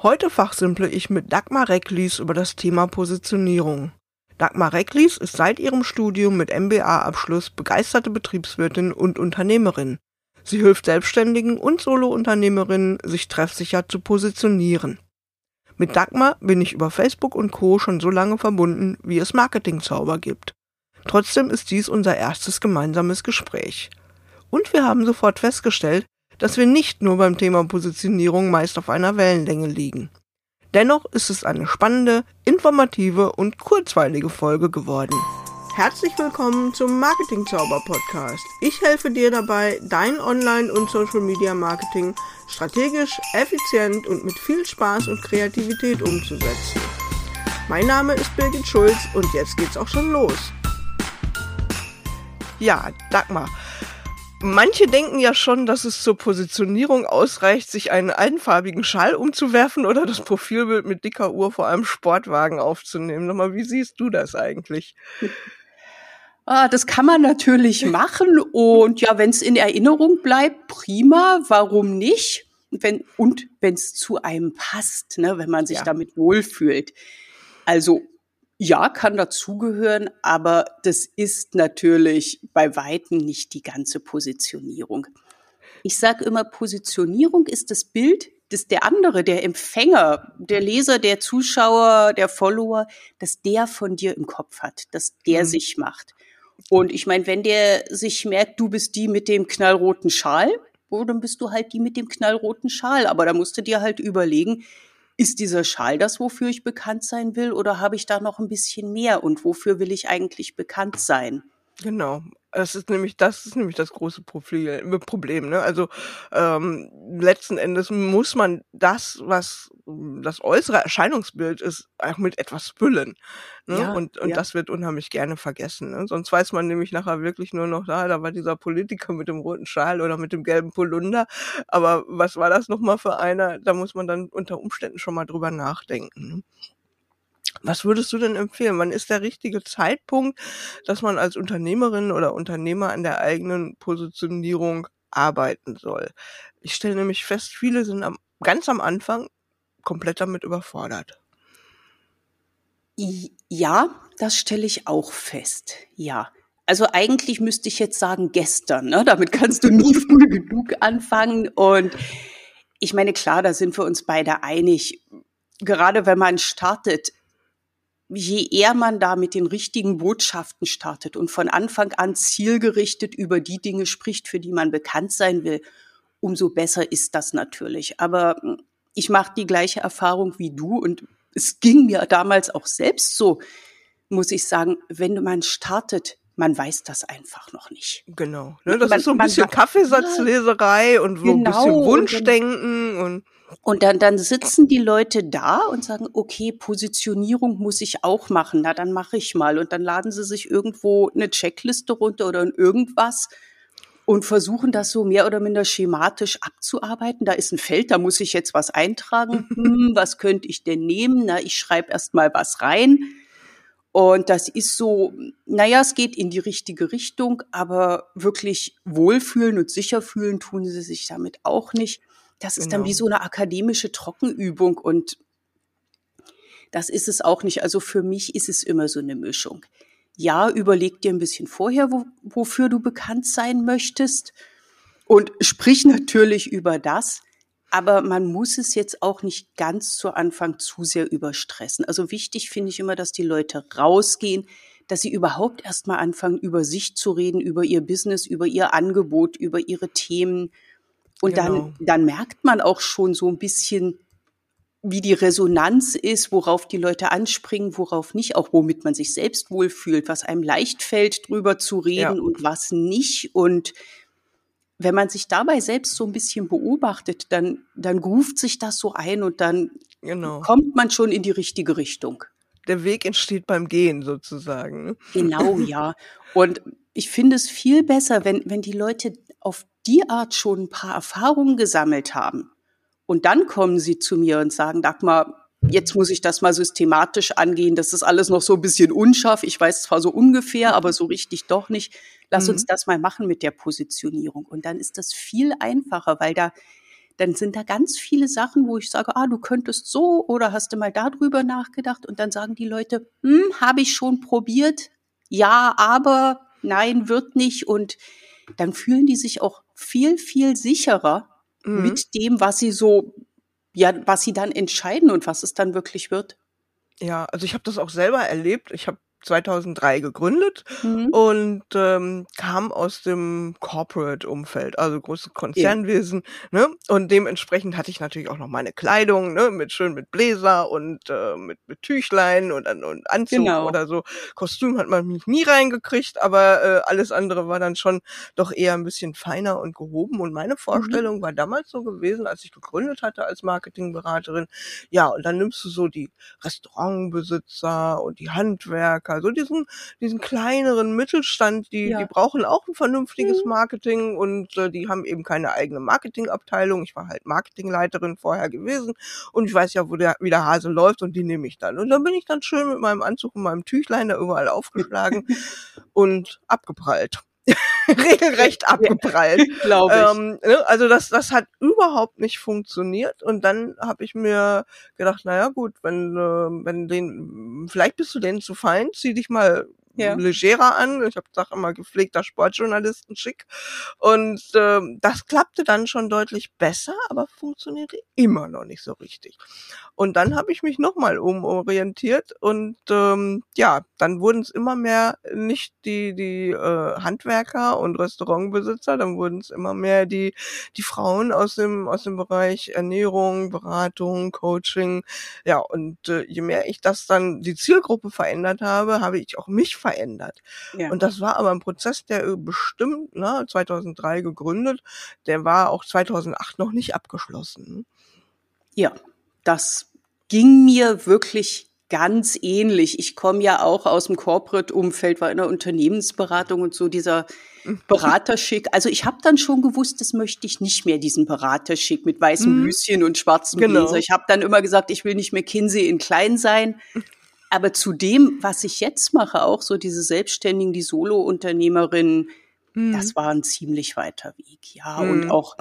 Heute fachsimple ich mit Dagmar Recklies über das Thema Positionierung. Dagmar Recklies ist seit ihrem Studium mit MBA-Abschluss begeisterte Betriebswirtin und Unternehmerin. Sie hilft Selbstständigen und Solounternehmerinnen, sich treffsicher zu positionieren. Mit Dagmar bin ich über Facebook und Co. schon so lange verbunden, wie es Marketingzauber gibt. Trotzdem ist dies unser erstes gemeinsames Gespräch. Und wir haben sofort festgestellt, dass wir nicht nur beim Thema Positionierung meist auf einer Wellenlänge liegen. Dennoch ist es eine spannende, informative und kurzweilige Folge geworden. Herzlich willkommen zum Marketing Zauber Podcast. Ich helfe dir dabei, dein Online- und Social Media Marketing strategisch, effizient und mit viel Spaß und Kreativität umzusetzen. Mein Name ist Birgit Schulz und jetzt geht's auch schon los. Ja, Dagmar, Manche denken ja schon, dass es zur Positionierung ausreicht, sich einen einfarbigen Schal umzuwerfen oder das Profilbild mit dicker Uhr vor einem Sportwagen aufzunehmen. Nochmal, wie siehst du das eigentlich? Ah, das kann man natürlich machen und ja, wenn es in Erinnerung bleibt, prima. Warum nicht? Wenn, und wenn es zu einem passt, ne, wenn man sich ja. damit wohlfühlt. Also ja, kann dazugehören, aber das ist natürlich bei weitem nicht die ganze Positionierung. Ich sage immer, Positionierung ist das Bild, das der andere, der Empfänger, der Leser, der Zuschauer, der Follower, dass der von dir im Kopf hat, dass der mhm. sich macht. Und ich meine, wenn der sich merkt, du bist die mit dem knallroten Schal, oh, dann bist du halt die mit dem knallroten Schal. Aber da musst du dir halt überlegen, ist dieser Schal das, wofür ich bekannt sein will, oder habe ich da noch ein bisschen mehr und wofür will ich eigentlich bekannt sein? Genau. Das ist nämlich, das ist nämlich das große Profil, äh, Problem. Ne? Also ähm, letzten Endes muss man das, was das äußere Erscheinungsbild ist, auch mit etwas füllen. Ne? Ja, und und ja. das wird unheimlich gerne vergessen. Ne? Sonst weiß man nämlich nachher wirklich nur noch, da, da war dieser Politiker mit dem roten Schal oder mit dem gelben Polunder. Aber was war das nochmal für einer? Da muss man dann unter Umständen schon mal drüber nachdenken. Ne? Was würdest du denn empfehlen? Wann ist der richtige Zeitpunkt, dass man als Unternehmerin oder Unternehmer an der eigenen Positionierung arbeiten soll? Ich stelle nämlich fest, viele sind am, ganz am Anfang komplett damit überfordert. Ja, das stelle ich auch fest. Ja. Also eigentlich müsste ich jetzt sagen gestern, ne? Damit kannst du nie früh genug anfangen. Und ich meine, klar, da sind wir uns beide einig. Gerade wenn man startet, je eher man da mit den richtigen Botschaften startet und von Anfang an zielgerichtet über die Dinge spricht, für die man bekannt sein will, umso besser ist das natürlich. Aber hm, ich mache die gleiche Erfahrung wie du und es ging mir damals auch selbst so, muss ich sagen, wenn man startet, man weiß das einfach noch nicht. Genau. Ne, das man, ist so ein bisschen Kaffeesatzleserei und so genau, ein bisschen Wunschdenken und, und und dann, dann sitzen die Leute da und sagen, okay, Positionierung muss ich auch machen. Na, dann mache ich mal. Und dann laden sie sich irgendwo eine Checkliste runter oder irgendwas und versuchen das so mehr oder minder schematisch abzuarbeiten. Da ist ein Feld, da muss ich jetzt was eintragen. Hm, was könnte ich denn nehmen? Na, ich schreibe erst mal was rein. Und das ist so, naja, es geht in die richtige Richtung, aber wirklich wohlfühlen und sicher fühlen tun sie sich damit auch nicht. Das ist genau. dann wie genau. so eine akademische Trockenübung und das ist es auch nicht. Also für mich ist es immer so eine Mischung. Ja, überleg dir ein bisschen vorher, wo, wofür du bekannt sein möchtest und sprich natürlich über das. Aber man muss es jetzt auch nicht ganz zu Anfang zu sehr überstressen. Also wichtig finde ich immer, dass die Leute rausgehen, dass sie überhaupt erstmal anfangen, über sich zu reden, über ihr Business, über ihr Angebot, über ihre Themen, und genau. dann, dann merkt man auch schon so ein bisschen, wie die Resonanz ist, worauf die Leute anspringen, worauf nicht, auch womit man sich selbst wohlfühlt, was einem leicht fällt, drüber zu reden ja. und was nicht. Und wenn man sich dabei selbst so ein bisschen beobachtet, dann, dann ruft sich das so ein und dann genau. kommt man schon in die richtige Richtung. Der Weg entsteht beim Gehen sozusagen. Genau, ja. Und ich finde es viel besser, wenn, wenn die Leute auf die Art schon ein paar Erfahrungen gesammelt haben und dann kommen sie zu mir und sagen, Dagmar, jetzt muss ich das mal systematisch angehen. Das ist alles noch so ein bisschen unscharf. Ich weiß zwar so ungefähr, aber so richtig doch nicht. Lass mhm. uns das mal machen mit der Positionierung. Und dann ist das viel einfacher, weil da, dann sind da ganz viele Sachen, wo ich sage, ah, du könntest so oder hast du mal darüber nachgedacht und dann sagen die Leute, hm, habe ich schon probiert, ja, aber nein, wird nicht und dann fühlen die sich auch viel, viel sicherer mhm. mit dem, was sie so, ja, was sie dann entscheiden und was es dann wirklich wird. Ja, also ich habe das auch selber erlebt. Ich habe 2003 gegründet mhm. und ähm, kam aus dem Corporate-Umfeld, also großes Konzernwesen. Ja. Ne? Und dementsprechend hatte ich natürlich auch noch meine Kleidung, ne? mit schön mit Bläser und äh, mit, mit Tüchlein und, und Anzug genau. oder so. Kostüm hat man mich nie reingekriegt, aber äh, alles andere war dann schon doch eher ein bisschen feiner und gehoben. Und meine mhm. Vorstellung mhm. war damals so gewesen, als ich gegründet hatte als Marketingberaterin. Ja, und dann nimmst du so die Restaurantbesitzer und die Handwerker so diesen, diesen kleineren Mittelstand, die, ja. die brauchen auch ein vernünftiges mhm. Marketing und äh, die haben eben keine eigene Marketingabteilung. Ich war halt Marketingleiterin vorher gewesen und ich weiß ja, wo der, wie der Hase läuft und die nehme ich dann. Und dann bin ich dann schön mit meinem Anzug und meinem Tüchlein da überall aufgeschlagen und abgeprallt. regelrecht abgeprallt. Glaube ich. Ähm, ne, also das, das hat überhaupt nicht funktioniert. Und dann habe ich mir gedacht, naja gut, wenn, äh, wenn den, vielleicht bist du denen zu fein, zieh dich mal ja. legerer an. Ich habe sag immer gepflegter Sportjournalisten schick. Und äh, das klappte dann schon deutlich besser, aber funktionierte immer noch nicht so richtig. Und dann habe ich mich nochmal umorientiert und ähm, ja, dann wurden es immer mehr nicht die die äh, Handwerker und Restaurantbesitzer, dann wurden es immer mehr die die Frauen aus dem aus dem Bereich Ernährung, Beratung, Coaching. Ja, und äh, je mehr ich das dann die Zielgruppe verändert habe, habe ich auch mich verändert verändert. Ja. Und das war aber ein Prozess, der äh, bestimmt, ne, 2003 gegründet, der war auch 2008 noch nicht abgeschlossen. Ja, das ging mir wirklich ganz ähnlich. Ich komme ja auch aus dem Corporate-Umfeld, war in der Unternehmensberatung und so dieser Beraterschick. Also ich habe dann schon gewusst, das möchte ich nicht mehr, diesen Beraterschick mit weißem mhm. und schwarzem genau. Bläser. Ich habe dann immer gesagt, ich will nicht mehr Kinsey in klein sein. Aber zu dem, was ich jetzt mache, auch so diese Selbstständigen, die Solo-Unternehmerinnen, mhm. das war ein ziemlich weiter Weg. Ja, mhm. und auch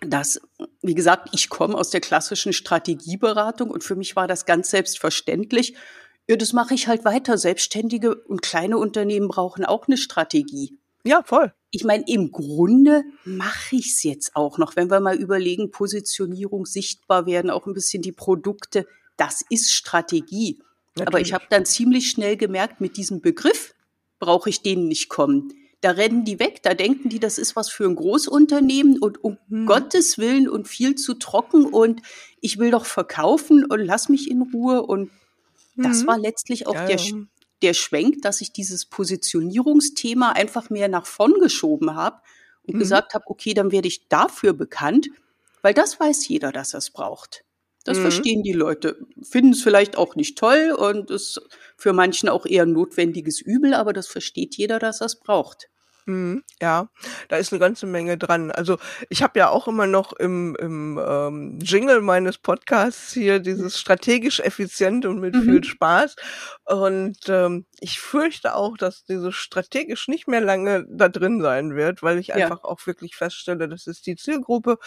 das, wie gesagt, ich komme aus der klassischen Strategieberatung und für mich war das ganz selbstverständlich. Ja, das mache ich halt weiter. Selbstständige und kleine Unternehmen brauchen auch eine Strategie. Ja, voll. Ich meine, im Grunde mache ich es jetzt auch noch, wenn wir mal überlegen, Positionierung, sichtbar werden, auch ein bisschen die Produkte. Das ist Strategie. Natürlich. Aber ich habe dann ziemlich schnell gemerkt, mit diesem Begriff brauche ich denen nicht kommen. Da rennen die weg, da denken die, das ist was für ein Großunternehmen und um hm. Gottes Willen und viel zu trocken und ich will doch verkaufen und lass mich in Ruhe. Und hm. das war letztlich auch ja, der, ja. der Schwenk, dass ich dieses Positionierungsthema einfach mehr nach vorn geschoben habe und hm. gesagt habe, okay, dann werde ich dafür bekannt, weil das weiß jeder, dass er es braucht. Das mhm. verstehen die Leute, finden es vielleicht auch nicht toll und ist für manchen auch eher ein notwendiges Übel, aber das versteht jeder, dass er es braucht. Mhm, ja, da ist eine ganze Menge dran. Also ich habe ja auch immer noch im, im ähm, Jingle meines Podcasts hier dieses strategisch effizient und mit mhm. viel Spaß. Und ähm, ich fürchte auch, dass dieses strategisch nicht mehr lange da drin sein wird, weil ich einfach ja. auch wirklich feststelle, das ist die Zielgruppe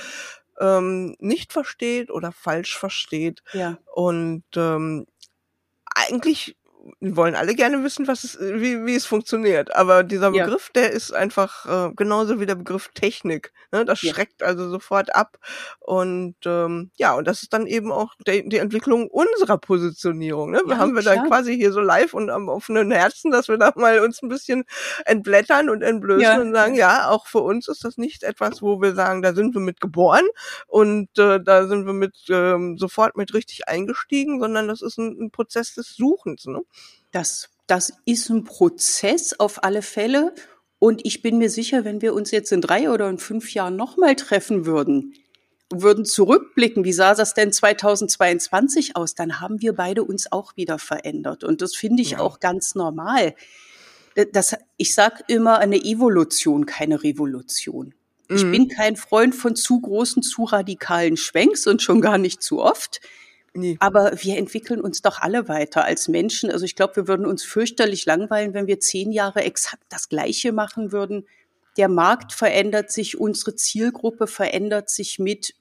ähm, nicht versteht oder falsch versteht. Ja. Und ähm, eigentlich wollen alle gerne wissen, was es, wie, wie es funktioniert. Aber dieser Begriff, ja. der ist einfach äh, genauso wie der Begriff Technik. Ne? Das ja. schreckt also sofort ab. Und ähm, ja, und das ist dann eben auch de, die Entwicklung unserer Positionierung. Ne? Wir ja, haben wir da quasi hier so live und am offenen Herzen, dass wir da mal uns ein bisschen entblättern und entblößen und sagen, ja, auch für uns ist das nicht etwas, wo wir sagen, da sind wir mit geboren und äh, da sind wir mit ähm, sofort mit richtig eingestiegen, sondern das ist ein, ein Prozess des Suchens. Ne? Das, das ist ein Prozess auf alle Fälle. Und ich bin mir sicher, wenn wir uns jetzt in drei oder in fünf Jahren nochmal treffen würden, würden zurückblicken, wie sah das denn 2022 aus, dann haben wir beide uns auch wieder verändert. Und das finde ich ja. auch ganz normal. Das, ich sage immer eine Evolution, keine Revolution. Mhm. Ich bin kein Freund von zu großen, zu radikalen Schwenks und schon gar nicht zu oft. Nee. Aber wir entwickeln uns doch alle weiter als Menschen. Also ich glaube, wir würden uns fürchterlich langweilen, wenn wir zehn Jahre exakt das Gleiche machen würden. der Markt verändert sich, unsere Zielgruppe verändert sich mit.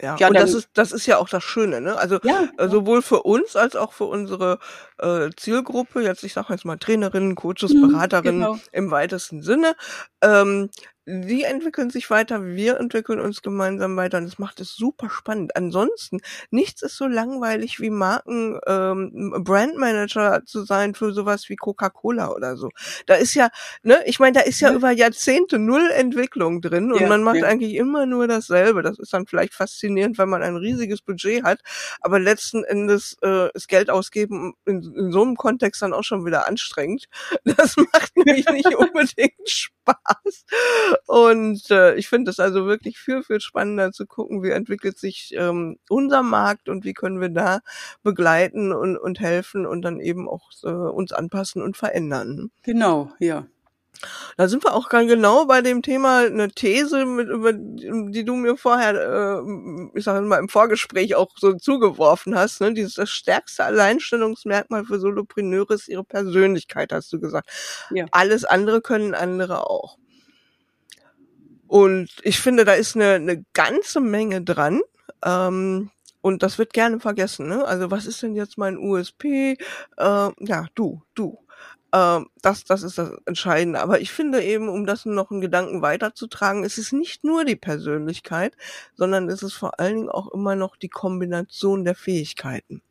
Ja, ja und das ist, das ist ja auch das Schöne, ne? Also ja, äh, sowohl für uns als auch für unsere äh, Zielgruppe, jetzt ich sage jetzt mal Trainerinnen, Coaches, mhm, Beraterinnen genau. im weitesten Sinne, ähm, die entwickeln sich weiter, wir entwickeln uns gemeinsam weiter und das macht es super spannend. Ansonsten, nichts ist so langweilig wie Marken, ähm, Brandmanager zu sein für sowas wie Coca-Cola oder so. Da ist ja, ne, ich meine, da ist ja, ja, über Jahrzehnte null Entwicklung drin und ja, man macht ja. eigentlich immer nur dasselbe. Das ist dann vielleicht faszinierend, wenn man ein riesiges Budget hat, aber letzten Endes äh, ist Geld ausgeben in, in so einem Kontext dann auch schon wieder anstrengend. Das macht nämlich nicht unbedingt Spaß. Und äh, ich finde es also wirklich viel, viel spannender zu gucken, wie entwickelt sich ähm, unser Markt und wie können wir da begleiten und, und helfen und dann eben auch äh, uns anpassen und verändern. Genau, ja. Da sind wir auch ganz genau bei dem Thema eine These, mit, über die du mir vorher, äh, ich sage mal im Vorgespräch auch so zugeworfen hast. Ne? Dieses das stärkste Alleinstellungsmerkmal für Solopreneure ist ihre Persönlichkeit, hast du gesagt. Ja. Alles andere können andere auch. Und ich finde, da ist eine, eine ganze Menge dran. Ähm, und das wird gerne vergessen. Ne? Also was ist denn jetzt mein USP? Äh, ja, du, du. Äh, das, das ist das Entscheidende. Aber ich finde eben, um das noch einen Gedanken weiterzutragen, ist es nicht nur die Persönlichkeit, sondern es ist vor allen Dingen auch immer noch die Kombination der Fähigkeiten.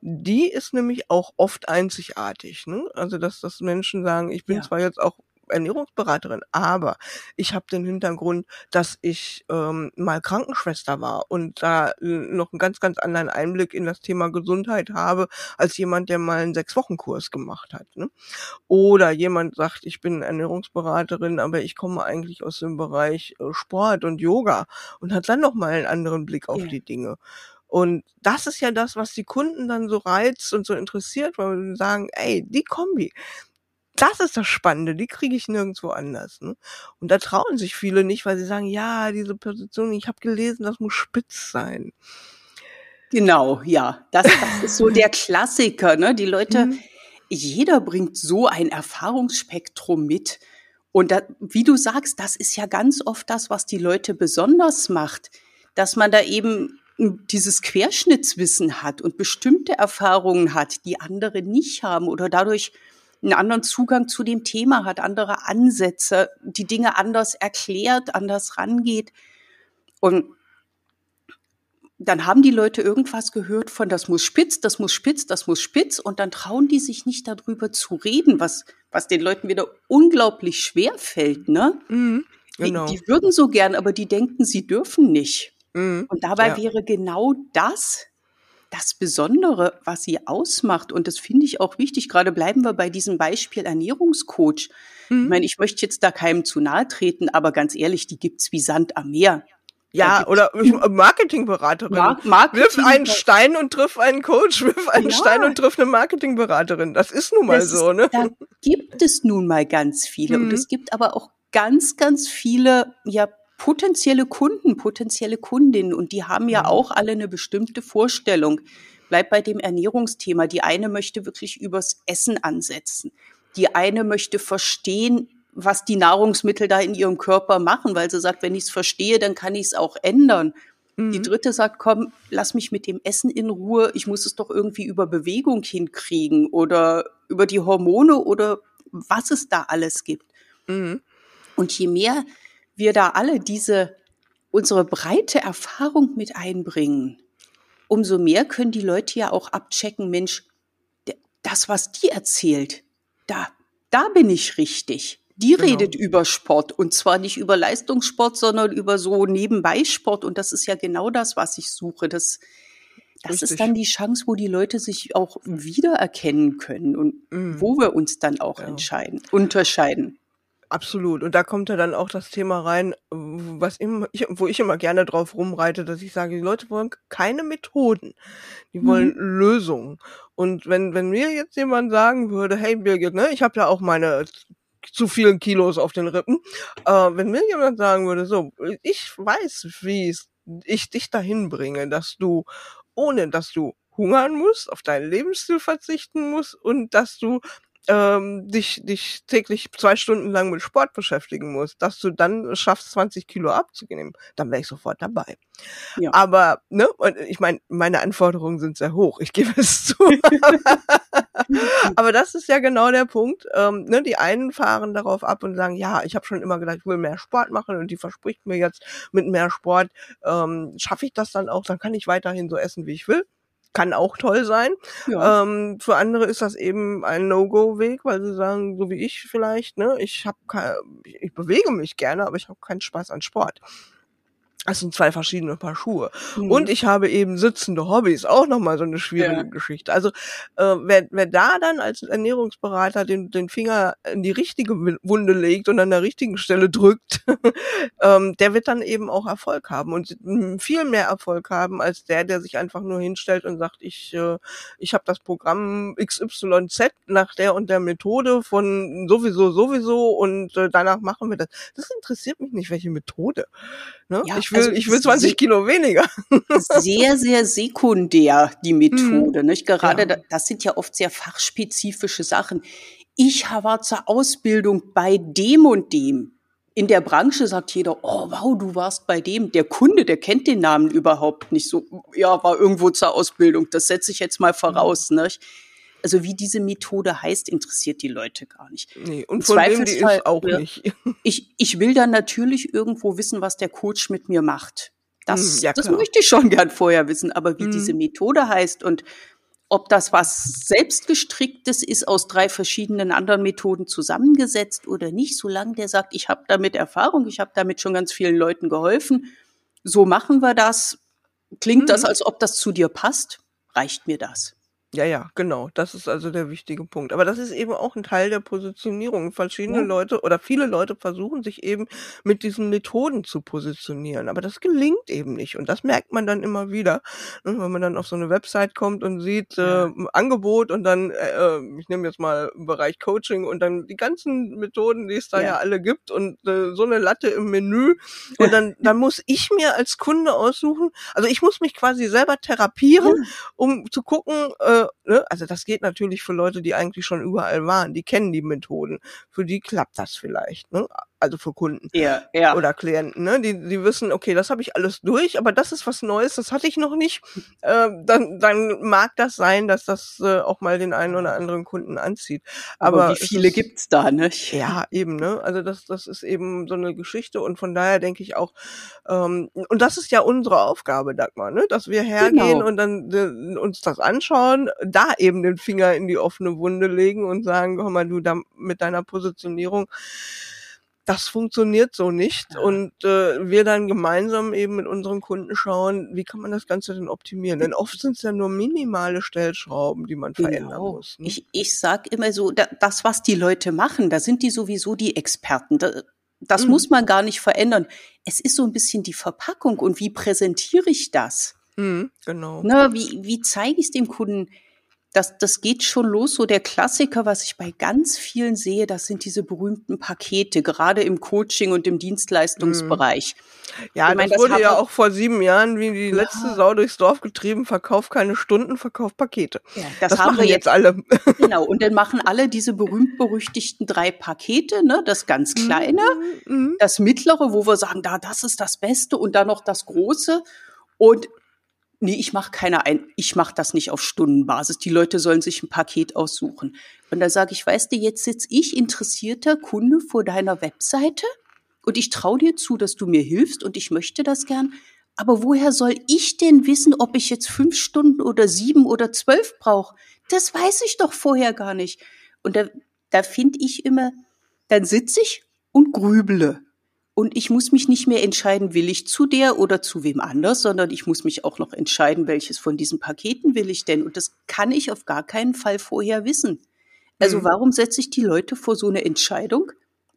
Die ist nämlich auch oft einzigartig. Ne? Also dass, dass Menschen sagen, ich bin ja. zwar jetzt auch Ernährungsberaterin, aber ich habe den Hintergrund, dass ich ähm, mal Krankenschwester war und da noch einen ganz, ganz anderen Einblick in das Thema Gesundheit habe, als jemand, der mal einen Sechs-Wochen-Kurs gemacht hat. Ne? Oder jemand sagt, ich bin Ernährungsberaterin, aber ich komme eigentlich aus dem Bereich äh, Sport und Yoga und hat dann noch mal einen anderen Blick auf ja. die Dinge. Und das ist ja das, was die Kunden dann so reizt und so interessiert, weil sie sagen, ey, die Kombi, das ist das Spannende, die kriege ich nirgendwo anders. Ne? Und da trauen sich viele nicht, weil sie sagen, ja, diese Position, ich habe gelesen, das muss spitz sein. Genau, ja. Das, das ist so der Klassiker. Ne? Die Leute, mhm. jeder bringt so ein Erfahrungsspektrum mit. Und da, wie du sagst, das ist ja ganz oft das, was die Leute besonders macht, dass man da eben dieses Querschnittswissen hat und bestimmte Erfahrungen hat, die andere nicht haben oder dadurch einen anderen Zugang zu dem Thema hat, andere Ansätze, die Dinge anders erklärt, anders rangeht. Und dann haben die Leute irgendwas gehört von, das muss spitz, das muss spitz, das muss spitz, und dann trauen die sich nicht darüber zu reden, was, was den Leuten wieder unglaublich schwer fällt, ne? Mhm, genau. die, die, würden so gern, aber die denken, sie dürfen nicht. Mhm, und dabei ja. wäre genau das das Besondere, was sie ausmacht. Und das finde ich auch wichtig. Gerade bleiben wir bei diesem Beispiel Ernährungscoach. Mhm. Ich meine, ich möchte jetzt da keinem zu nahe treten, aber ganz ehrlich, die gibt's wie Sand am Meer. Ja, oder Marketingberaterin. Mar Marketing wirf einen Stein und triff einen Coach, wirf einen ja. Stein und triff eine Marketingberaterin. Das ist nun mal das so, ne? Da gibt es nun mal ganz viele. Mhm. Und es gibt aber auch ganz, ganz viele, ja, potenzielle Kunden, potenzielle Kundinnen und die haben ja mhm. auch alle eine bestimmte Vorstellung. Bleib bei dem Ernährungsthema. Die eine möchte wirklich übers Essen ansetzen. Die eine möchte verstehen, was die Nahrungsmittel da in ihrem Körper machen, weil sie sagt, wenn ich es verstehe, dann kann ich es auch ändern. Mhm. Die dritte sagt, komm, lass mich mit dem Essen in Ruhe. Ich muss es doch irgendwie über Bewegung hinkriegen oder über die Hormone oder was es da alles gibt. Mhm. Und je mehr wir da alle diese, unsere breite Erfahrung mit einbringen, umso mehr können die Leute ja auch abchecken, Mensch, das, was die erzählt, da, da bin ich richtig. Die genau. redet über Sport und zwar nicht über Leistungssport, sondern über so Nebenbeisport und das ist ja genau das, was ich suche. Das, das ist dann die Chance, wo die Leute sich auch wiedererkennen können und mm. wo wir uns dann auch ja. entscheiden, unterscheiden. Absolut. Und da kommt ja dann auch das Thema rein, was immer, ich, wo ich immer gerne drauf rumreite, dass ich sage, die Leute wollen keine Methoden. Die wollen mhm. Lösungen. Und wenn, wenn mir jetzt jemand sagen würde, hey Birgit, ne, ich habe ja auch meine zu vielen Kilos auf den Rippen. Äh, wenn mir jemand sagen würde, so, ich weiß, wie ich dich dahin bringe, dass du, ohne dass du hungern musst, auf deinen Lebensstil verzichten musst und dass du ähm, dich, dich täglich zwei Stunden lang mit Sport beschäftigen musst, dass du dann schaffst, 20 Kilo abzunehmen, dann wäre ich sofort dabei. Ja. Aber, ne, und ich meine, meine Anforderungen sind sehr hoch, ich gebe es zu. Aber das ist ja genau der Punkt. Ähm, ne, die einen fahren darauf ab und sagen, ja, ich habe schon immer gedacht, ich will mehr Sport machen und die verspricht mir jetzt mit mehr Sport, ähm, schaffe ich das dann auch, dann kann ich weiterhin so essen, wie ich will kann auch toll sein. Ja. Ähm, für andere ist das eben ein No-Go-Weg, weil sie sagen, so wie ich vielleicht, ne, ich habe ich bewege mich gerne, aber ich habe keinen Spaß an Sport. Das sind zwei verschiedene Paar Schuhe. Mhm. Und ich habe eben sitzende Hobbys, auch nochmal so eine schwierige ja. Geschichte. Also äh, wer, wer da dann als Ernährungsberater den, den Finger in die richtige Wunde legt und an der richtigen Stelle drückt, ähm, der wird dann eben auch Erfolg haben und viel mehr Erfolg haben als der, der sich einfach nur hinstellt und sagt, ich, äh, ich habe das Programm XYZ nach der und der Methode von sowieso, sowieso und äh, danach machen wir das. Das interessiert mich nicht, welche Methode. Ne? Ja, ich will, also ich will 20 Kilo weniger. sehr, sehr sekundär, die Methode. Hm. Nicht? Gerade, ja. das sind ja oft sehr fachspezifische Sachen. Ich war zur Ausbildung bei dem und dem. In der Branche sagt jeder, oh wow, du warst bei dem. Der Kunde, der kennt den Namen überhaupt nicht so. Ja, war irgendwo zur Ausbildung. Das setze ich jetzt mal voraus. Mhm. Nicht? Also wie diese Methode heißt, interessiert die Leute gar nicht. Nee, und von wem die ist auch nicht. Ich, ich will dann natürlich irgendwo wissen, was der Coach mit mir macht. Das, hm, ja, das möchte ich schon gern vorher wissen, aber wie hm. diese Methode heißt und ob das was selbstgestricktes ist aus drei verschiedenen anderen Methoden zusammengesetzt oder nicht, solange der sagt, ich habe damit Erfahrung, ich habe damit schon ganz vielen Leuten geholfen, so machen wir das, klingt mhm. das, als ob das zu dir passt, reicht mir das. Ja, ja, genau. Das ist also der wichtige Punkt. Aber das ist eben auch ein Teil der Positionierung. Verschiedene ja. Leute oder viele Leute versuchen sich eben mit diesen Methoden zu positionieren. Aber das gelingt eben nicht. Und das merkt man dann immer wieder, ne, wenn man dann auf so eine Website kommt und sieht ja. äh, Angebot und dann, äh, äh ich nehme jetzt mal Bereich Coaching und dann die ganzen Methoden, die es da ja, ja alle gibt und äh, so eine Latte im Menü. Und dann, dann muss ich mir als Kunde aussuchen, also ich muss mich quasi selber therapieren, um zu gucken, äh, ne, also das geht natürlich für Leute, die eigentlich schon überall waren, die kennen die Methoden. Für die klappt das vielleicht, ne? Also für Kunden ja, ja. oder Klienten, ne? Die, die wissen, okay, das habe ich alles durch, aber das ist was Neues, das hatte ich noch nicht. Äh, dann, dann mag das sein, dass das äh, auch mal den einen oder anderen Kunden anzieht. Aber, aber wie viele ist, gibt's da, nicht? Ja, eben, ne? Also das, das ist eben so eine Geschichte und von daher denke ich auch, ähm, und das ist ja unsere Aufgabe, Dagmar, ne? Dass wir hergehen genau. und dann äh, uns das anschauen, da eben den Finger in die offene Wunde legen und sagen, komm mal, du da mit deiner Positionierung, das funktioniert so nicht. Und äh, wir dann gemeinsam eben mit unseren Kunden schauen, wie kann man das Ganze denn optimieren? Denn oft sind es ja nur minimale Stellschrauben, die man genau. verändern muss. Ne? Ich, ich sag immer so, da, das, was die Leute machen, da sind die sowieso die Experten. Da, das mhm. muss man gar nicht verändern. Es ist so ein bisschen die Verpackung und wie präsentiere ich das? Mhm, genau. Na, wie, wie zeige ich es dem Kunden? Das, das geht schon los. So der Klassiker, was ich bei ganz vielen sehe, das sind diese berühmten Pakete, gerade im Coaching und im Dienstleistungsbereich. Ja, ich mein, das, wurde ja auch vor sieben Jahren wie die letzte ja. Sau durchs Dorf getrieben, verkauft keine Stunden, verkauft Pakete. Ja, das, das haben wir jetzt alle. Genau, und dann machen alle diese berühmt-berüchtigten drei Pakete, ne? Das ganz mhm, kleine, mhm. das mittlere, wo wir sagen, da, das ist das Beste und dann noch das große. Und nee, ich mache keine ein, ich mache das nicht auf Stundenbasis. Die Leute sollen sich ein Paket aussuchen. Und da sage ich, weißt du, jetzt sitze ich interessierter Kunde vor deiner Webseite und ich traue dir zu, dass du mir hilfst und ich möchte das gern. Aber woher soll ich denn wissen, ob ich jetzt fünf Stunden oder sieben oder zwölf brauche? Das weiß ich doch vorher gar nicht. Und da, da finde ich immer, dann sitze ich und grüble. Und ich muss mich nicht mehr entscheiden, will ich zu der oder zu wem anders, sondern ich muss mich auch noch entscheiden, welches von diesen Paketen will ich denn. Und das kann ich auf gar keinen Fall vorher wissen. Also mhm. warum setze ich die Leute vor so eine Entscheidung?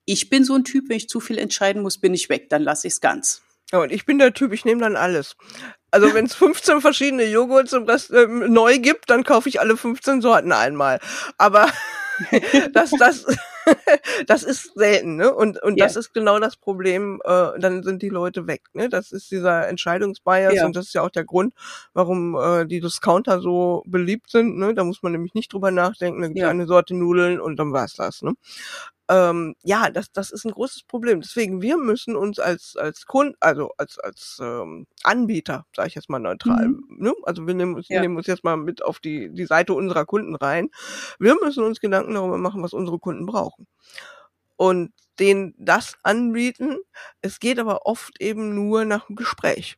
Ich bin so ein Typ, wenn ich zu viel entscheiden muss, bin ich weg, dann lasse ich es ganz. Ja, und ich bin der Typ, ich nehme dann alles. Also wenn es 15 verschiedene Joghurts und das äh, neu gibt, dann kaufe ich alle 15 Sorten einmal. Aber das, das, das ist selten, ne? Und, und Ja. das ist genau das Problem, äh, dann sind die Leute weg, ne? Das ist dieser Entscheidungsbias Ja. und das ist ja auch der Grund, warum äh, die Discounter so beliebt sind, ne? Da muss man nämlich nicht drüber nachdenken, da gibt es Ja. eine Sorte Nudeln und dann war's das, ne? Ähm, ja, das, das ist ein großes Problem. Deswegen, wir müssen uns als, als Kunden, also als, als ähm, Anbieter, sage ich jetzt mal neutral, Mhm. ne? also wir nehmen, uns, Ja. nehmen uns jetzt mal mit auf die, die Seite unserer Kunden rein. Wir müssen uns Gedanken darüber machen, was unsere Kunden brauchen. Und denen das anbieten. Es geht aber oft eben nur nach dem Gespräch.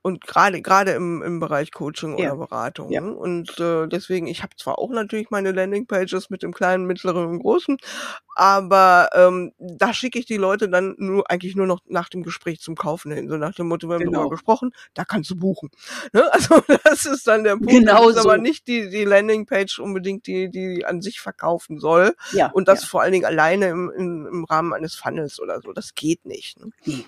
Und gerade gerade im, im Bereich Coaching Ja. oder Beratung. Ja. ne? Und äh, deswegen, ich habe zwar auch natürlich meine Landingpages mit dem kleinen, mittleren und großen, aber ähm, da schicke ich die Leute dann nur eigentlich nur noch nach dem Gespräch zum Kaufen hin. So nach dem Motto, wir haben Genau. darüber gesprochen, da kannst du buchen. Ne? Also das ist dann der Punkt. Genau das ist aber so. nicht die, die Landingpage unbedingt, die, die an sich verkaufen soll. Ja. Und das ja. vor allen Dingen alleine im, im, im Rahmen eines Funnels oder so. Das geht nicht. Ne? Nee.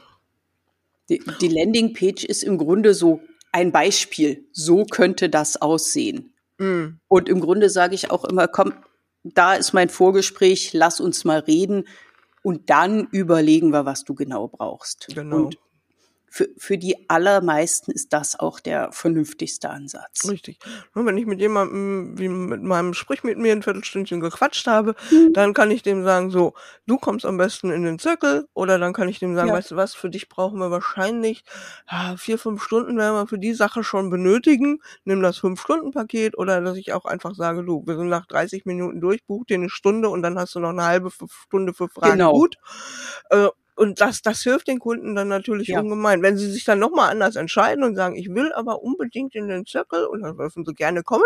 Die, die Landingpage ist im Grunde so ein Beispiel. So könnte das aussehen. Mm. Und im Grunde sage ich auch immer, komm, da ist mein Vorgespräch, lass uns mal reden und dann überlegen wir, was du genau brauchst. Genau. Und für, für die allermeisten ist das auch der vernünftigste Ansatz. Richtig. Und wenn ich mit jemandem, wie mit meinem Sprich mit mir ein Viertelstündchen gequatscht habe, Mhm. dann kann ich dem sagen, so, du kommst am besten in den Zirkel, oder dann kann ich dem sagen, Ja. weißt du was, für dich brauchen wir wahrscheinlich ja, vier, fünf Stunden werden wir für die Sache schon benötigen. Nimm das Fünf-Stunden-Paket, oder dass ich auch einfach sage, du, wir sind nach 30 Minuten durch, buch dir eine Stunde und dann hast du noch eine halbe Stunde für Fragen Genau. gut. Äh, und das, das hilft den Kunden dann natürlich Ja. ungemein. Wenn sie sich dann nochmal anders entscheiden und sagen, ich will aber unbedingt in den Zirkel, und dann dürfen sie gerne kommen,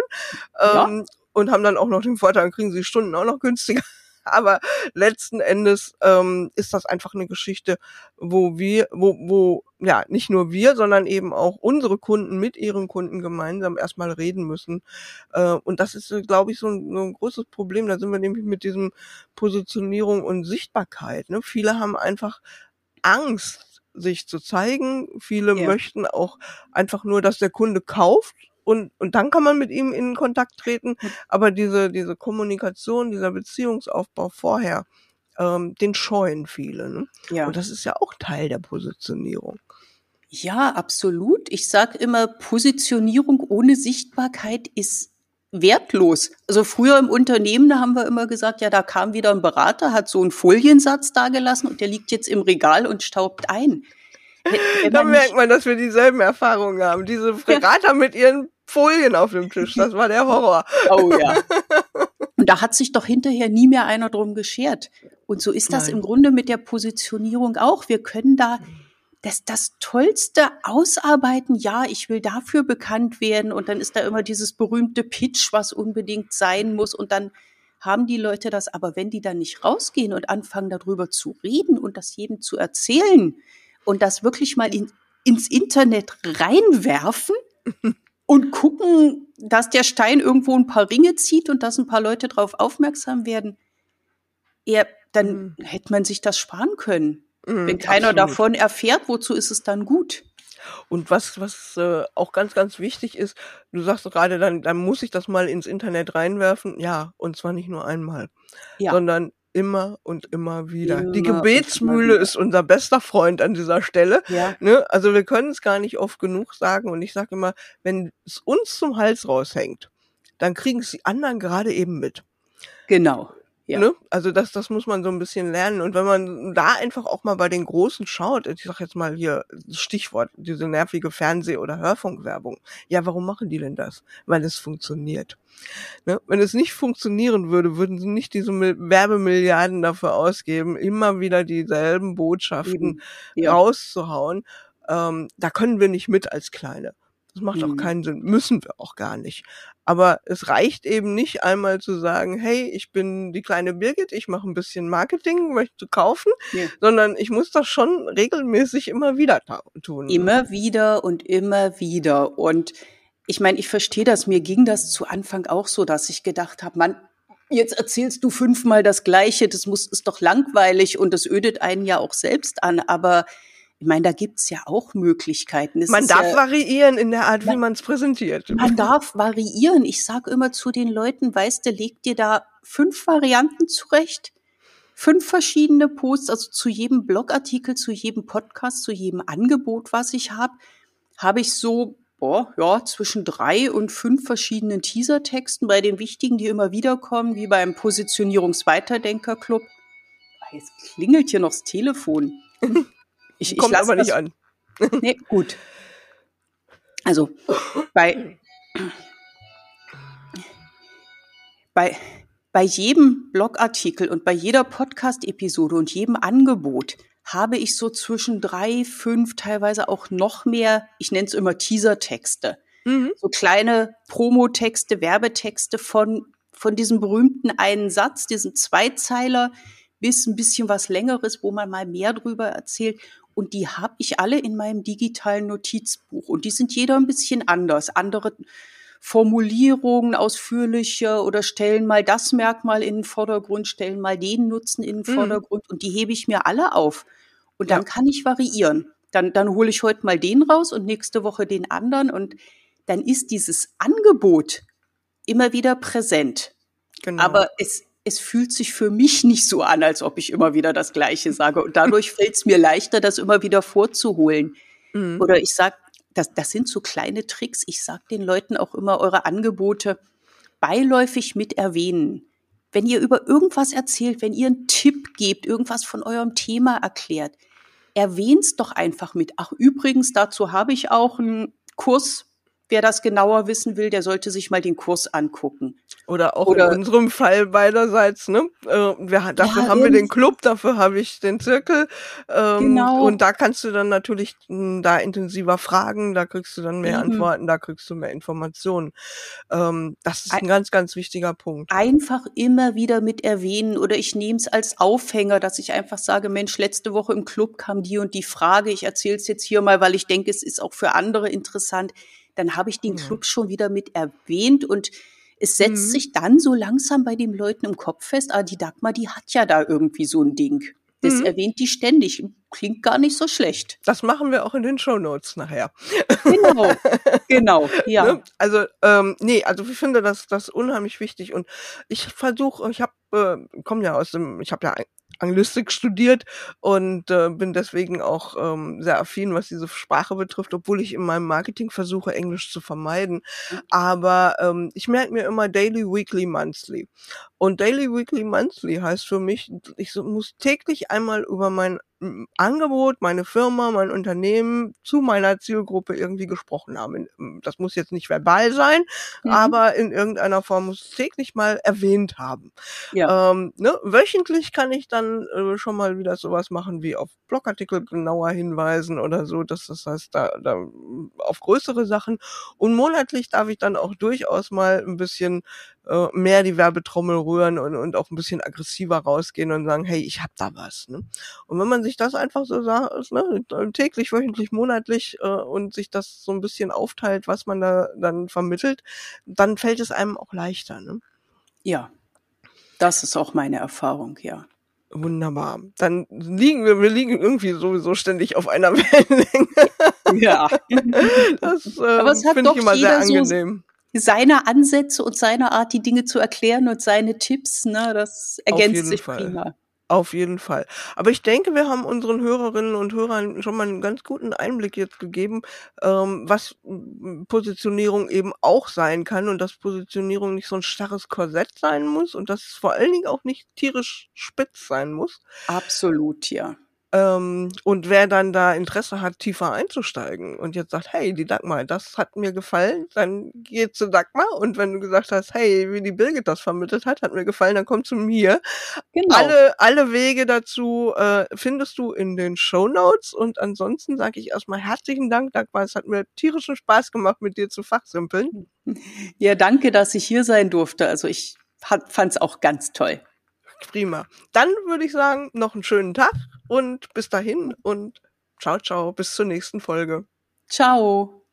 Ja. ähm, und haben dann auch noch den Vorteil, dann kriegen sie Stunden auch noch günstiger. Aber letzten Endes ähm, ist das einfach eine Geschichte, wo wir, wo, wo, ja, nicht nur wir, sondern eben auch unsere Kunden mit ihren Kunden gemeinsam erstmal reden müssen. Äh, und das ist, glaube ich, so ein, so ein großes Problem. Da sind wir nämlich mit diesem Positionierung und Sichtbarkeit. Ne? Viele haben einfach Angst, sich zu zeigen. Viele Ja. möchten auch einfach nur, dass der Kunde kauft und, und dann kann man mit ihm in Kontakt treten. Aber diese, diese Kommunikation, dieser Beziehungsaufbau vorher, ähm, den scheuen viele. Ne? Ja. Und das ist ja auch Teil der Positionierung. Ja, absolut. Ich sage immer, Positionierung ohne Sichtbarkeit ist wertlos. Also früher im Unternehmen, da haben wir immer gesagt, ja, da kam wieder ein Berater, hat so einen Foliensatz dagelassen und der liegt jetzt im Regal und staubt ein. Da merkt man, dass wir dieselben Erfahrungen haben. Diese Fregater mit ihren Folien auf dem Tisch, das war der Horror. Oh ja. Und da hat sich doch hinterher nie mehr einer drum geschert. Und so ist das Nein. im Grunde mit der Positionierung auch. Wir können da das, das Tollste ausarbeiten. Ja, ich will dafür bekannt werden. Und dann ist da immer dieses berühmte Pitch, was unbedingt sein muss. Und dann haben die Leute das. Aber wenn die dann nicht rausgehen und anfangen darüber zu reden und das jedem zu erzählen und das wirklich mal in, ins Internet reinwerfen, und gucken, dass der Stein irgendwo ein paar Ringe zieht und dass ein paar Leute darauf aufmerksam werden, ja, dann hätte man sich das sparen können. Mhm, Wenn keiner absolut. davon erfährt, wozu ist es dann gut? Und was, was äh, auch ganz, ganz wichtig ist, du sagst gerade, dann, dann muss ich das mal ins Internet reinwerfen. Ja, und zwar nicht nur einmal, Ja. sondern immer und immer wieder. Die Immer immer Gebetsmühle wieder. ist unser bester Freund an dieser Stelle. Ja. Ne? Also wir können es gar nicht oft genug sagen. Und ich sage immer, wenn es uns zum Hals raushängt, dann kriegen es die anderen gerade eben mit. Genau. Ja. Ne? Also das, das muss man so ein bisschen lernen. Und wenn man da einfach auch mal bei den Großen schaut, ich sag jetzt mal hier Stichwort, diese nervige Fernseh- oder Hörfunkwerbung. Ja, warum machen die denn das? Weil es funktioniert. Ne? Wenn es nicht funktionieren würde, würden sie nicht diese Mil Werbemilliarden dafür ausgeben, immer wieder dieselben Botschaften. Ja. rauszuhauen. Ähm, da können wir nicht mit als Kleine. Das macht auch Mhm. keinen Sinn, müssen wir auch gar nicht. Aber es reicht eben nicht einmal zu sagen, hey, ich bin die kleine Birgit, ich mache ein bisschen Marketing, möchte kaufen, Ja. sondern ich muss das schon regelmäßig immer wieder tun. Immer wieder und immer wieder. Und ich meine, ich verstehe das. Mir ging das zu Anfang auch so, dass ich gedacht habe, Mann, jetzt erzählst du fünfmal das Gleiche, das muss, ist doch langweilig und das ödet einen ja auch selbst an. Aber ich meine, da gibt's ja auch Möglichkeiten. Es Man darf ja, variieren in der Art, wie man es präsentiert. man darf variieren. Ich sage immer zu den Leuten, weißt du, leg dir da fünf Varianten zurecht fünf verschiedene Posts, also zu jedem Blogartikel, zu jedem Podcast, zu jedem Angebot, was ich habe, habe ich so boah, ja, zwischen drei und fünf verschiedenen Teasertexten bei den wichtigen, die immer wieder kommen, wie beim Positionierungsweiterdenker-Club. Ah, jetzt klingelt hier noch das Telefon. Ich, Kommt ich aber nicht an. nee, gut. Also bei, bei, bei jedem Blogartikel und bei jeder Podcast-Episode und jedem Angebot habe ich so zwischen drei, fünf, teilweise auch noch mehr, ich nenne es immer Teaser-Texte. Mhm. So kleine Promotexte, Werbetexte von, von diesem berühmten einen Satz, diesen Zweizeiler, bis ein bisschen was Längeres, wo man mal mehr drüber erzählt. Und die habe ich alle in meinem digitalen Notizbuch. Und die sind jeder ein bisschen anders. Andere Formulierungen ausführlicher oder stellen mal das Merkmal in den Vordergrund, stellen mal den Nutzen in den mhm. Vordergrund. Und die hebe ich mir alle auf. Und dann ja. kann ich variieren. Dann, dann hole ich heute mal den raus und nächste Woche den anderen. Und dann ist dieses Angebot immer wieder präsent. Genau. Aber es, es fühlt sich für mich nicht so an, als ob ich immer wieder das Gleiche sage. Und dadurch fällt es mir leichter, das immer wieder vorzuholen. Mhm. Oder ich sage, das, das sind so kleine Tricks. Ich sage den Leuten auch immer eure Angebote beiläufig mit erwähnen. Wenn ihr über irgendwas erzählt, wenn ihr einen Tipp gebt, irgendwas von eurem Thema erklärt, erwähnt's doch einfach mit. Ach, übrigens, dazu habe ich auch einen Kurs Wer das genauer wissen will, der sollte sich mal den Kurs angucken. Oder auch Oder in unserem Fall beiderseits, ne? Äh, wir, dafür ja, haben wir den Club, dafür habe ich den Zirkel. Ähm, genau. Und da kannst du dann natürlich mh, hm, da intensiver fragen, da kriegst du dann mehr mhm. Antworten, da kriegst du mehr Informationen. Ähm, das ist ein, ein ganz, ganz wichtiger Punkt. Einfach immer wieder mit erwähnen oder ich nehme es als Aufhänger, dass ich einfach sage, Mensch, letzte Woche im Club kam die und die Frage, ich erzähle es jetzt hier mal, weil ich denke, es ist auch für andere interessant dann habe ich den Club schon wieder mit erwähnt und es setzt mhm. sich dann so langsam bei den Leuten im Kopf fest, ah, die Dagmar, die hat ja da irgendwie so ein Ding. Das mhm. erwähnt die ständig. Klingt gar nicht so schlecht. Das machen wir auch in den Show Notes nachher. Genau, genau, ja. Ne? Also, ähm, nee, also ich finde das, das unheimlich wichtig und ich versuche, ich habe, äh, komme ja aus dem, ich habe ja Anglistik studiert und äh, bin deswegen auch ähm, sehr affin, was diese Sprache betrifft, obwohl ich in meinem Marketing versuche, Englisch zu vermeiden. Mhm. Aber ähm, ich merke mir immer Daily, Weekly, Monthly. Und Daily, Weekly, Monthly heißt für mich, ich muss täglich einmal über mein Angebot, meine Firma, mein Unternehmen zu meiner Zielgruppe irgendwie gesprochen haben. Das muss jetzt nicht verbal sein, mhm. aber in irgendeiner Form muss es täglich mal erwähnt haben. Ja. Ähm, ne? Wöchentlich kann ich dann äh, schon mal wieder sowas machen, wie auf Blogartikel genauer hinweisen oder so. Das, das heißt, da, da auf größere Sachen. Und monatlich darf ich dann auch durchaus mal ein bisschen äh, mehr die Werbetrommel rühren und, und auch ein bisschen aggressiver rausgehen und sagen, hey, ich hab da was. Ne? Und wenn man sich das einfach so sagt, ne, täglich, wöchentlich, monatlich äh, und sich das so ein bisschen aufteilt, was man da dann vermittelt, dann fällt es einem auch leichter. Ne? Ja, das ist auch meine Erfahrung, ja. Wunderbar. Dann liegen wir, wir liegen irgendwie sowieso ständig auf einer Wellenlänge. Ja. Das ähm, finde ich immer sehr angenehm. So seine Ansätze und seine Art, die Dinge zu erklären und seine Tipps, ne, das ergänzt sich Fall. prima. Auf jeden Fall. Aber ich denke, wir haben unseren Hörerinnen und Hörern schon mal einen ganz guten Einblick jetzt gegeben, ähm, was Positionierung eben auch sein kann und dass Positionierung nicht so ein starres Korsett sein muss und dass es vor allen Dingen auch nicht tierisch spitz sein muss. Absolut, ja. Ähm, und wer dann da Interesse hat, tiefer einzusteigen und jetzt sagt, hey, die Dagmar, das hat mir gefallen, dann geh zu Dagmar. Und wenn du gesagt hast, hey, wie die Birgit das vermittelt hat, hat mir gefallen, dann komm zu mir. Genau. Alle, alle Wege dazu äh, findest du in den Show Notes. Und ansonsten sage ich erstmal herzlichen Dank, Dagmar. Es hat mir tierischen Spaß gemacht, mit dir zu fachsimpeln. Ja, danke, dass ich hier sein durfte. Also ich fand es auch ganz toll. Prima. Dann würde ich sagen, noch einen schönen Tag und bis dahin und ciao, ciao, bis zur nächsten Folge. Ciao.